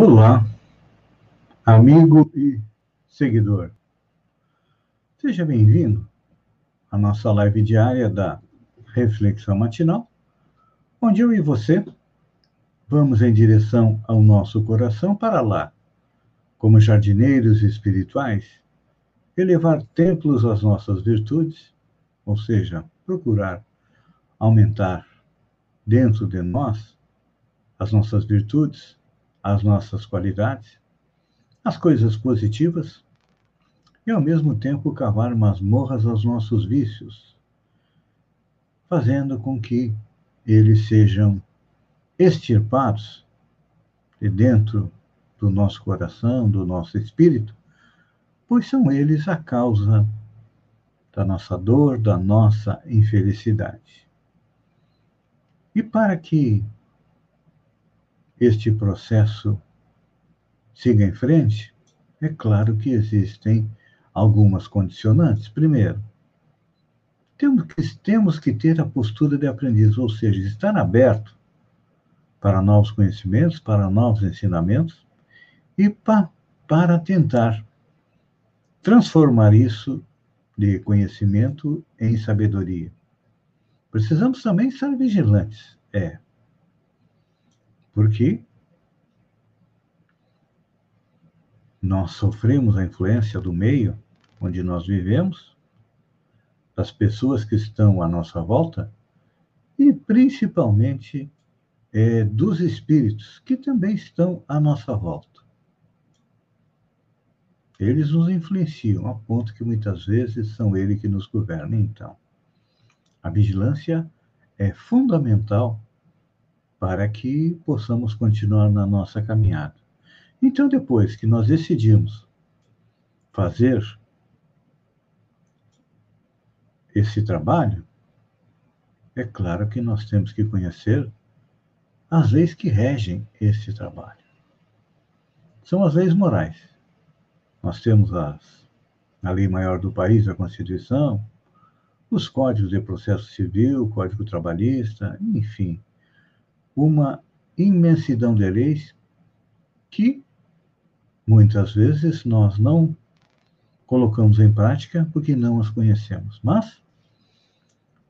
Olá, amigo e seguidor. Seja bem-vindo à nossa live diária da Reflexão Matinal, onde eu e você vamos em direção ao nosso coração para lá, como jardineiros espirituais, elevar templos às nossas virtudes, ou seja, procurar aumentar dentro de nós as nossas virtudes as nossas qualidades, as coisas positivas, e ao mesmo tempo cavar masmorras aos nossos vícios, fazendo com que eles sejam extirpados de dentro do nosso coração, do nosso espírito, pois são eles a causa da nossa dor, da nossa infelicidade. E para que este processo siga em frente, é claro que existem algumas condicionantes. Primeiro, temos que, temos que ter a postura de aprendiz, ou seja, estar aberto para novos conhecimentos, para novos ensinamentos e pa, para tentar transformar isso de conhecimento em sabedoria. Precisamos também estar vigilantes. É, porque nós sofremos a influência do meio onde nós vivemos, das pessoas que estão à nossa volta e principalmente é, dos espíritos que também estão à nossa volta. Eles nos influenciam a ponto que muitas vezes são eles que nos governam. Então, a vigilância é fundamental para que possamos continuar na nossa caminhada. Então, depois que nós decidimos fazer esse trabalho, é claro que nós temos que conhecer as leis que regem esse trabalho. São as leis morais. Nós temos as, a lei maior do país, a Constituição, os códigos de processo civil, Código Trabalhista, enfim, uma imensidão de leis que muitas vezes nós não colocamos em prática porque não as conhecemos. Mas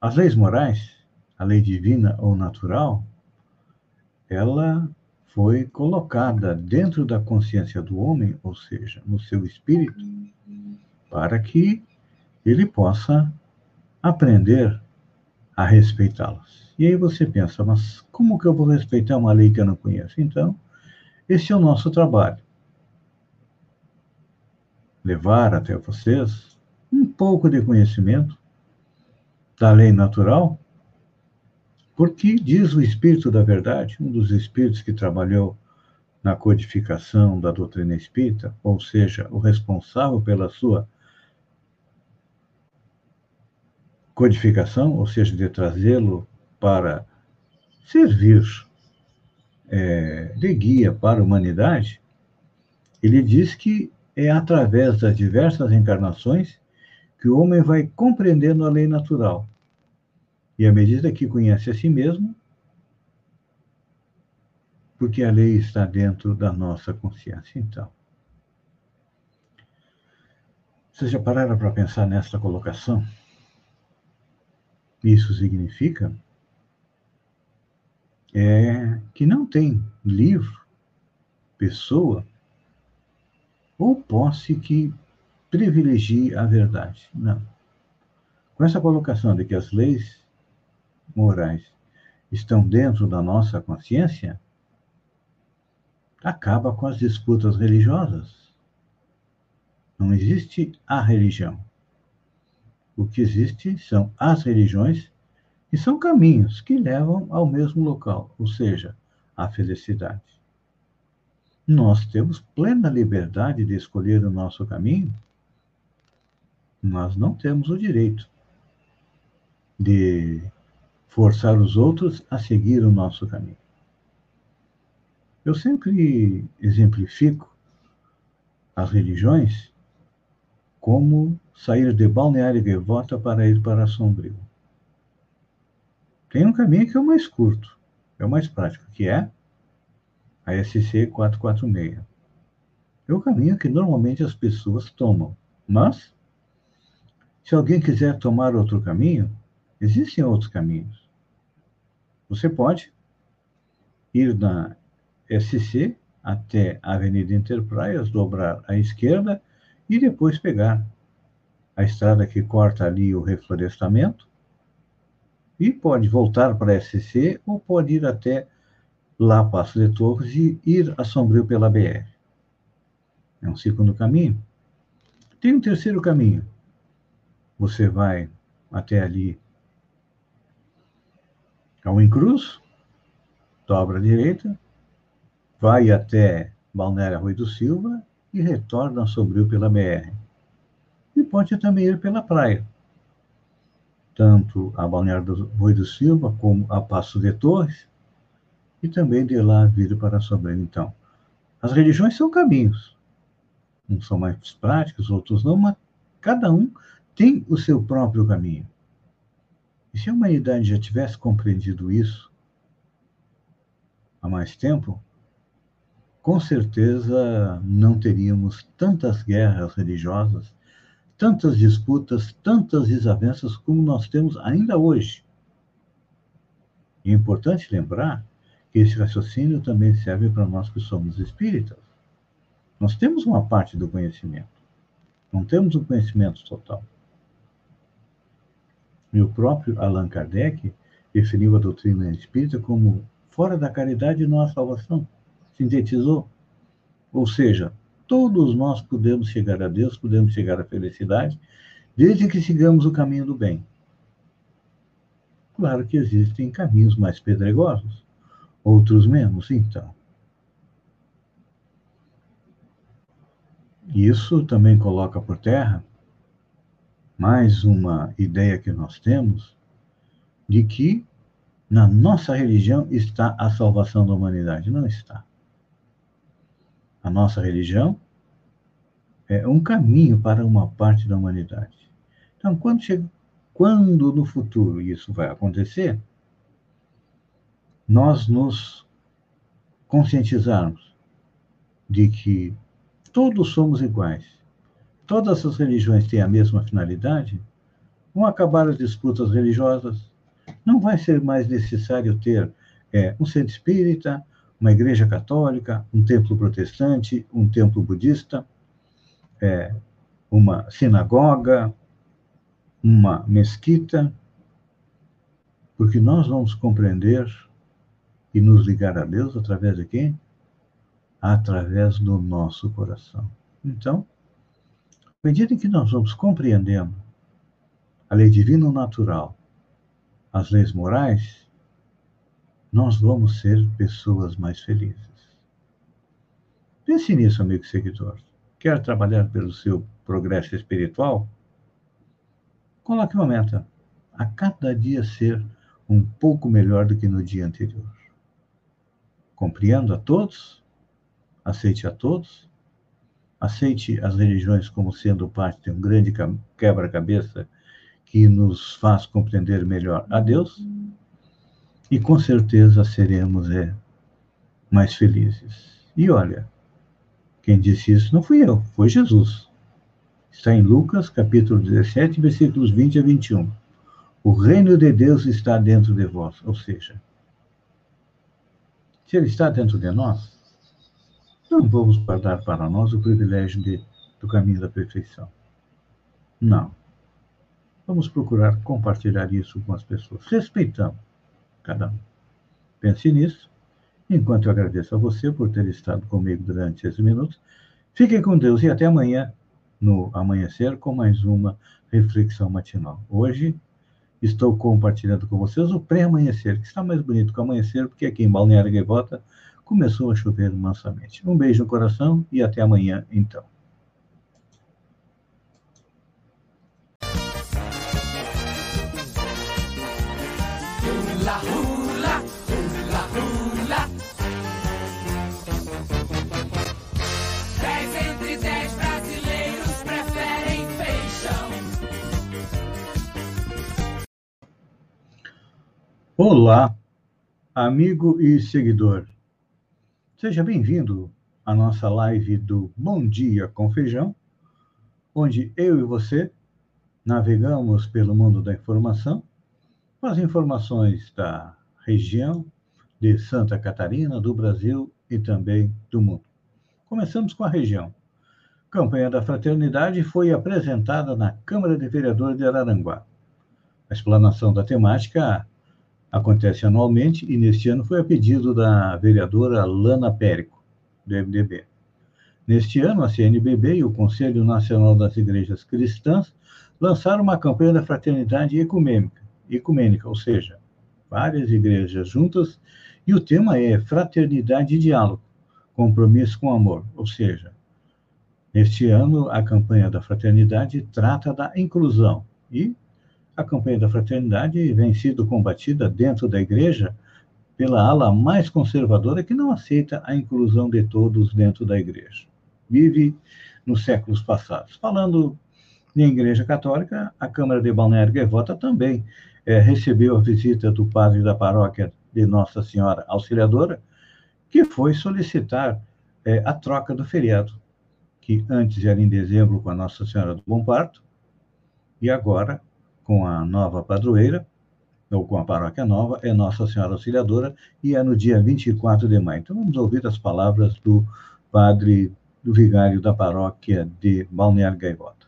as leis morais, a lei divina ou natural, ela foi colocada dentro da consciência do homem, ou seja, no seu espírito, para que ele possa aprender a respeitá-las. E aí você pensa, mas como que eu vou respeitar uma lei que eu não conheço? Então, esse é o nosso trabalho. Levar até vocês um pouco de conhecimento da lei natural, porque diz o Espírito da Verdade, um dos espíritos que trabalhou na codificação da doutrina espírita, ou seja, o responsável pela sua codificação, ou seja, de trazê-lo para servir é, de guia para a humanidade, ele diz que é através das diversas encarnações que o homem vai compreendendo a lei natural. E à medida que conhece a si mesmo, porque a lei está dentro da nossa consciência. Então, vocês já pararam para pensar nesta colocação? Isso significa é, que não tem livro, pessoa ou posse que privilegie a verdade. Não. Com essa colocação de que as leis morais estão dentro da nossa consciência, acaba com as disputas religiosas. Não existe a religião. O que existe são as religiões e são caminhos que levam ao mesmo local, ou seja, à felicidade. Nós temos plena liberdade de escolher o nosso caminho, mas não temos o direito de forçar os outros a seguir o nosso caminho. Eu sempre exemplifico as religiões como sair de Balneário Gaivota para ir para Sombrio. Tem um caminho que é o mais curto, é o mais prático, que é a SC 446. É o caminho que normalmente as pessoas tomam. Mas, se alguém quiser tomar outro caminho, existem outros caminhos. Você pode ir na SC até a Avenida Interpraias, dobrar à esquerda e depois pegar a estrada que corta ali o reflorestamento e pode voltar para a SC ou pode ir até lá Passo de Torres e ir a Sombrio pela BR. É um segundo caminho. Tem um terceiro caminho. Você vai até ali ao Incruz, dobra à direita, vai até Balneário Rui do Silva e retorna a Sombrio pela BR. E pode também ir pela praia, tanto a Balneário do Rui do Silva como a Passo de Torres, e também de lá vir para Sombrio. Então, as religiões são caminhos. Uns são mais práticos, outros não, mas cada um tem o seu próprio caminho. E se a humanidade já tivesse compreendido isso há mais tempo, com certeza não teríamos tantas guerras religiosas, tantas disputas, tantas desavenças como nós temos ainda hoje. É importante lembrar que esse raciocínio também serve para nós que somos espíritas. Nós temos uma parte do conhecimento, não temos o conhecimento total. E o próprio Allan Kardec definiu a doutrina espírita como fora da caridade não há salvação. Sintetizou. Ou seja, todos nós podemos chegar a Deus, podemos chegar à felicidade, desde que sigamos o caminho do bem. Claro que existem caminhos mais pedregosos, outros menos, então. Isso também coloca por terra mais uma ideia que nós temos de que na nossa religião está a salvação da humanidade. Não está. A nossa religião é um caminho para uma parte da humanidade. Então, quando, chega, quando no futuro isso vai acontecer, nós nos conscientizarmos de que todos somos iguais, todas as religiões têm a mesma finalidade, vão acabar as disputas religiosas, não vai ser mais necessário ter é, um centro espírita, uma igreja católica, um templo protestante, um templo budista, é, uma sinagoga, uma mesquita, porque nós vamos compreender e nos ligar a Deus através de quem? Através do nosso coração. Então, à medida que nós vamos compreendendo a lei divina natural, as leis morais, nós vamos ser pessoas mais felizes. Pense nisso, amigo seguidor. Quer trabalhar pelo seu progresso espiritual? Coloque uma meta. A cada dia ser um pouco melhor do que no dia anterior. Compreendo a todos, aceite a todos, aceite as religiões como sendo parte de um grande quebra-cabeça que nos faz compreender melhor a Deus e com certeza seremos é, mais felizes. E olha, quem disse isso não fui eu, foi Jesus. Está em Lucas, capítulo 17, versículos 20 a 21. O reino de Deus está dentro de vós, ou seja, se ele está dentro de nós, não vamos guardar para nós o privilégio de, do caminho da perfeição. Não. Vamos procurar compartilhar isso com as pessoas, respeitando cada um. Pense nisso. Enquanto eu agradeço a você por ter estado comigo durante esses minutos, fiquem com Deus e até amanhã, no amanhecer, com mais uma reflexão matinal. Hoje, estou compartilhando com vocês o pré-amanhecer, que está mais bonito que o amanhecer, porque aqui em Balneário Gaivota começou a chover mansamente. Um beijo no coração e até amanhã, então. Olá, amigo e seguidor. Seja bem-vindo à nossa live do Bom Dia com Feijão, onde eu e você navegamos pelo mundo da informação, com as informações da região de Santa Catarina, do Brasil e também do mundo. Começamos com a região. Campanha da Fraternidade foi apresentada na Câmara de Vereadores de Araranguá. A explanação da temática acontece anualmente e neste ano foi a pedido da vereadora Lana Périco, do MDB. Neste ano, a CNBB e o Conselho Nacional das Igrejas Cristãs lançaram uma campanha da fraternidade ecumênica, ecumênica, ou seja, várias igrejas juntas, e o tema é Fraternidade e Diálogo, Compromisso com Amor, ou seja, neste ano a campanha da fraternidade trata da inclusão e a campanha da fraternidade vem sendo combatida dentro da igreja pela ala mais conservadora que não aceita a inclusão de todos dentro da igreja. Vive nos séculos passados. Falando em igreja católica, a Câmara de Balneário Gaivota também é, recebeu a visita do padre da paróquia de Nossa Senhora Auxiliadora, que foi solicitar é, a troca do feriado, que antes era em dezembro com a Nossa Senhora do Bom Parto, e agora com a nova padroeira, ou com a paróquia nova, é Nossa Senhora Auxiliadora, e é no dia 24 de maio. Então, vamos ouvir as palavras do padre, do vigário da paróquia de Balneário Gaivota.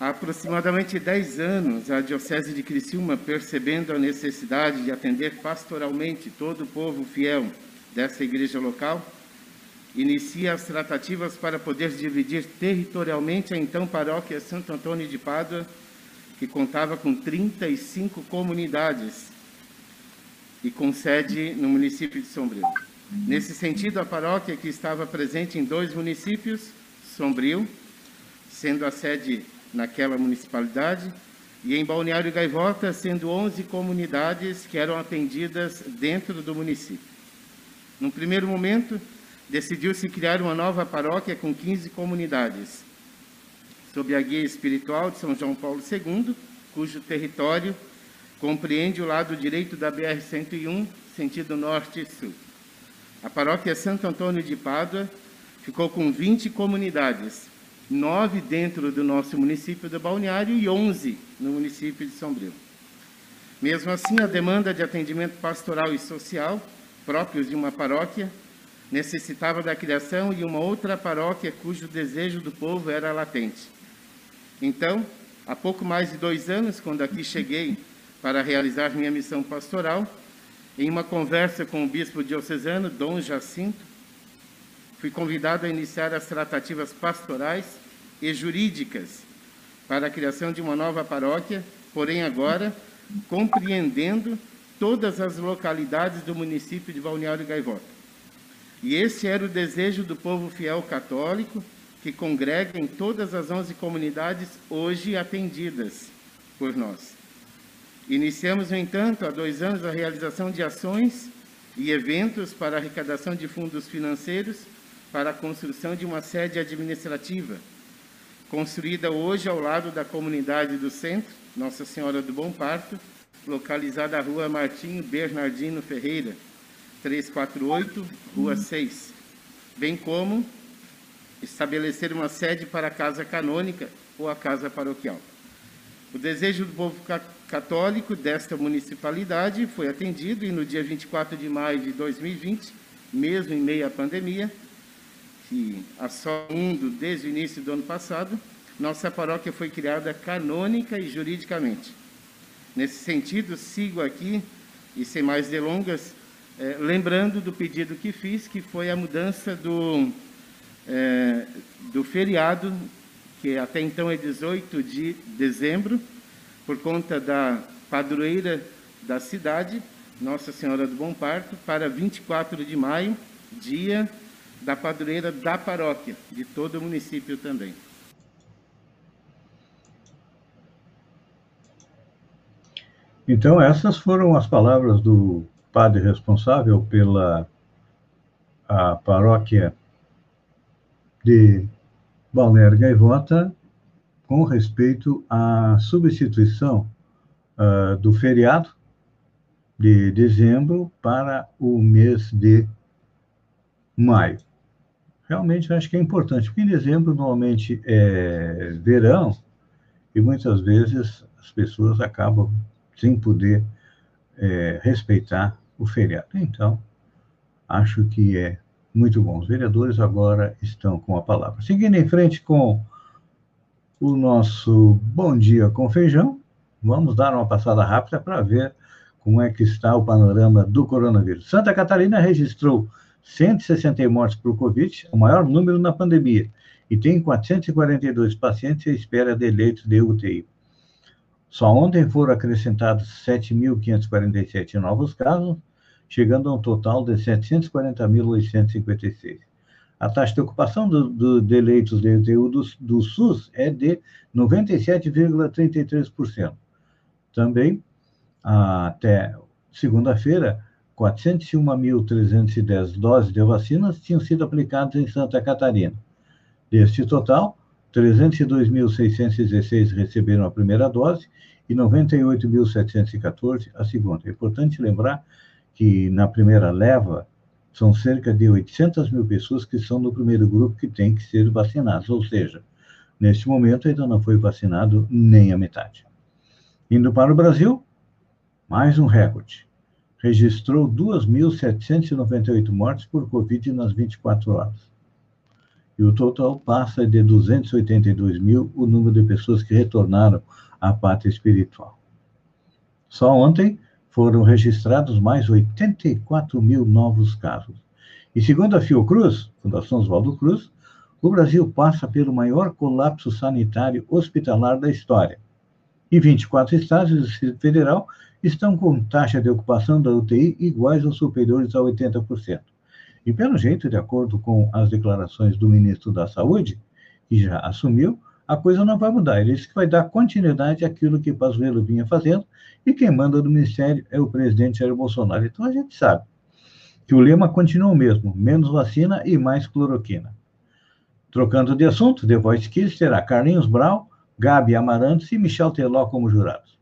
Há aproximadamente 10 anos, a Diocese de Criciúma, percebendo a necessidade de atender pastoralmente todo o povo fiel dessa igreja local, inicia as tratativas para poder dividir territorialmente a então paróquia Santo Antônio de Pádua, que contava com 35 comunidades e com sede no município de Sombrio. Nesse sentido, a paróquia que estava presente em dois municípios, Sombrio, sendo a sede naquela municipalidade, e em Balneário Gaivota, sendo 11 comunidades que eram atendidas dentro do município. Num primeiro momento, decidiu-se criar uma nova paróquia com 15 comunidades, sob a guia espiritual de São João Paulo II, cujo território compreende o lado direito da BR-101, sentido norte e sul. A paróquia Santo Antônio de Pádua ficou com 20 comunidades, nove dentro do nosso município do Balneário e 11 no município de Sombrio. Mesmo assim, a demanda de atendimento pastoral e social próprios de uma paróquia necessitava da criação de uma outra paróquia cujo desejo do povo era latente. Então, há pouco mais de dois anos, quando aqui cheguei para realizar minha missão pastoral, em uma conversa com o bispo diocesano, Dom Jacinto, fui convidado a iniciar as tratativas pastorais e jurídicas para a criação de uma nova paróquia, porém agora compreendendo todas as localidades do município de Balneário Gaivota. E esse era o desejo do povo fiel católico, que congrega em todas as 11 comunidades hoje atendidas por nós. Iniciamos, no entanto, há dois anos, a realização de ações e eventos para arrecadação de fundos financeiros para a construção de uma sede administrativa, construída hoje ao lado da comunidade do centro, Nossa Senhora do Bom Parto, localizada na rua Martinho Bernardino Ferreira, 348, Rua 6, bem como estabelecer uma sede para a casa canônica ou a casa paroquial. O desejo do povo católico desta municipalidade foi atendido e no dia 24 de maio de 2020, mesmo em meio à pandemia, que assolando desde o início do ano passado, nossa paróquia foi criada canônica e juridicamente. Nesse sentido, sigo aqui, e sem mais delongas, é, lembrando do pedido que fiz, que foi a mudança do, é, do feriado, que até então é 18 de dezembro, por conta da padroeira da cidade, Nossa Senhora do Bom Parto, para 24 de maio, dia da padroeira da paróquia, de todo o município também. Então, essas foram as palavras do padre responsável pela a paróquia de Balneário Gaivota com respeito à substituição uh, do feriado de dezembro para o mês de maio. Realmente acho que é importante, porque em dezembro normalmente é verão e muitas vezes as pessoas acabam sem poder é, respeitar o feriado. Então, acho que é muito bom. Os vereadores agora estão com a palavra. Seguindo em frente com o nosso Bom Dia com Feijão, vamos dar uma passada rápida para ver como é que está o panorama do coronavírus. Santa Catarina registrou 160 mortes por Covid, o maior número na pandemia, e tem 442 pacientes à espera de leitos de UTI. Só ontem foram acrescentados 7.547 novos casos, chegando a um total de 740.856. A taxa de ocupação do, do, de leitos de UTI do, do SUS é de 97,33%. Também, até segunda-feira, 401.310 doses de vacinas tinham sido aplicadas em Santa Catarina. Deste total, 302.616 receberam a primeira dose e 98.714 a segunda. É importante lembrar que na primeira leva são cerca de 800 mil pessoas que são no primeiro grupo que têm que ser vacinadas, ou seja, neste momento ainda não foi vacinado nem a metade. Indo para o Brasil, mais um recorde. Registrou 2.798 mortes por Covid nas 24 horas. E o total passa de 282 mil o número de pessoas que retornaram à pátria espiritual. Só ontem foram registrados mais 84 mil novos casos. E segundo a Fiocruz, Fundação Oswaldo Cruz, o Brasil passa pelo maior colapso sanitário hospitalar da história. E 24 estados do Distrito Federal estão com taxa de ocupação da UTI iguais ou superiores a 80%. E, pelo jeito, de acordo com as declarações do ministro da Saúde, que já assumiu, a coisa não vai mudar. Ele disse que vai dar continuidade àquilo que Pazuello vinha fazendo, e quem manda do ministério é o presidente Jair Bolsonaro. Então, a gente sabe que o lema continua o mesmo, menos vacina e mais cloroquina. Trocando de assunto, The Voice Kids terá Carlinhos Brau, Gabi Amarantos e Michel Teló como jurados.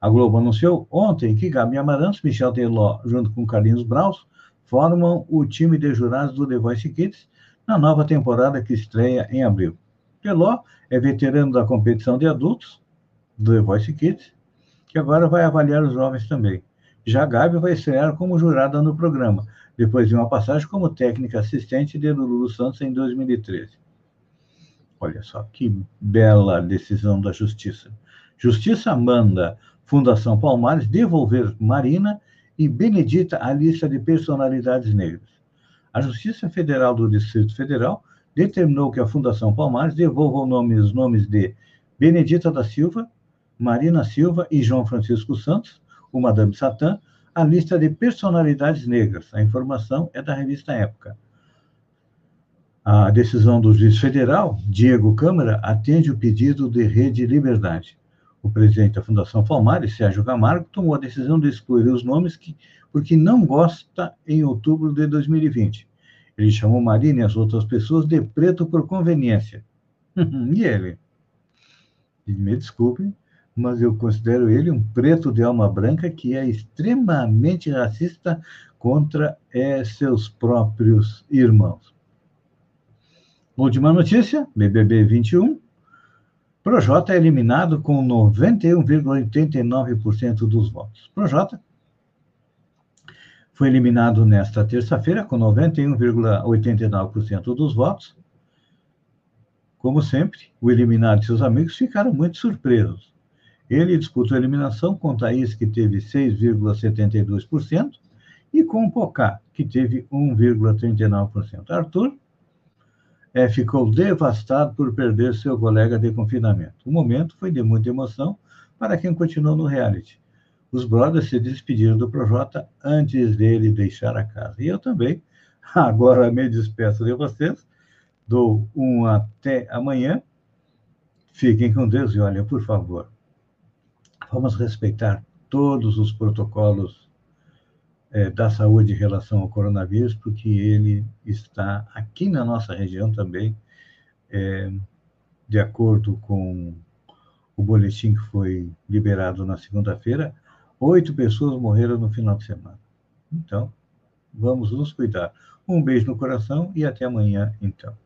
A Globo anunciou ontem que Gabi Amarantos, Michel Teló, junto com Carlinhos Braus, formam o time de jurados do The Voice Kids na nova temporada que estreia em abril. Teló é veterano da competição de adultos do The Voice Kids, que agora vai avaliar os jovens também. Já Gabi vai estrear como jurada no programa, depois de uma passagem como técnica assistente de Lulu Santos em 2013. Olha só que bela decisão da Justiça. Justiça manda Fundação Palmares devolver Marina e Benedita à lista de personalidades negras. A Justiça Federal do Distrito Federal determinou que a Fundação Palmares devolva os nomes de Benedita da Silva, Marina Silva e João Francisco Santos, o Madame Satã, à lista de personalidades negras. A informação é da revista Época. A decisão do juiz federal, Diego Câmara, atende o pedido de Rede Liberdade o presidente da Fundação Palmares, Sérgio Camargo, tomou a decisão de excluir os nomes que, porque não gosta em outubro de 2020. Ele chamou Marina e as outras pessoas de preto por conveniência. e ele? Me desculpe, mas eu considero ele um preto de alma branca que é extremamente racista contra é, seus próprios irmãos. Última notícia, BBB 21. Projota é eliminado com 91,89% dos votos. Projota foi eliminado nesta terça-feira com 91,89% dos votos. Como sempre, o eliminado e seus amigos ficaram muito surpresos. Ele disputou a eliminação com Thaís, que teve 6,72%, e com Pocá, que teve 1,39%. Arthur é, ficou devastado por perder seu colega de confinamento. O momento foi de muita emoção para quem continuou no reality. Os brothers se despediram do Projota antes dele deixar a casa. E eu também. Agora me despeço de vocês. Dou um até amanhã. Fiquem com Deus e olha, por favor, vamos respeitar todos os protocolos é, da saúde em relação ao coronavírus, porque ele está aqui na nossa região também, é, de acordo com o boletim que foi liberado na segunda-feira, Oito pessoas morreram no final de semana. Então, vamos nos cuidar. Um beijo no coração e até amanhã, então.